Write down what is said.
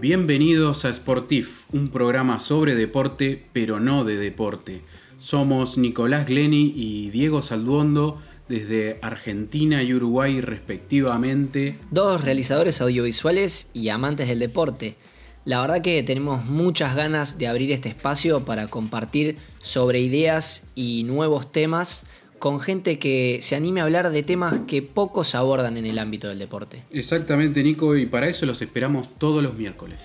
Bienvenidos a Sportif, un programa sobre deporte, pero no de deporte. Somos Nicolás Gleni y Diego Salduondo desde Argentina y Uruguay respectivamente. Dos realizadores audiovisuales y amantes del deporte. La verdad que tenemos muchas ganas de abrir este espacio para compartir sobre ideas y nuevos temas con gente que se anime a hablar de temas que pocos abordan en el ámbito del deporte. Exactamente, Nico, y para eso los esperamos todos los miércoles.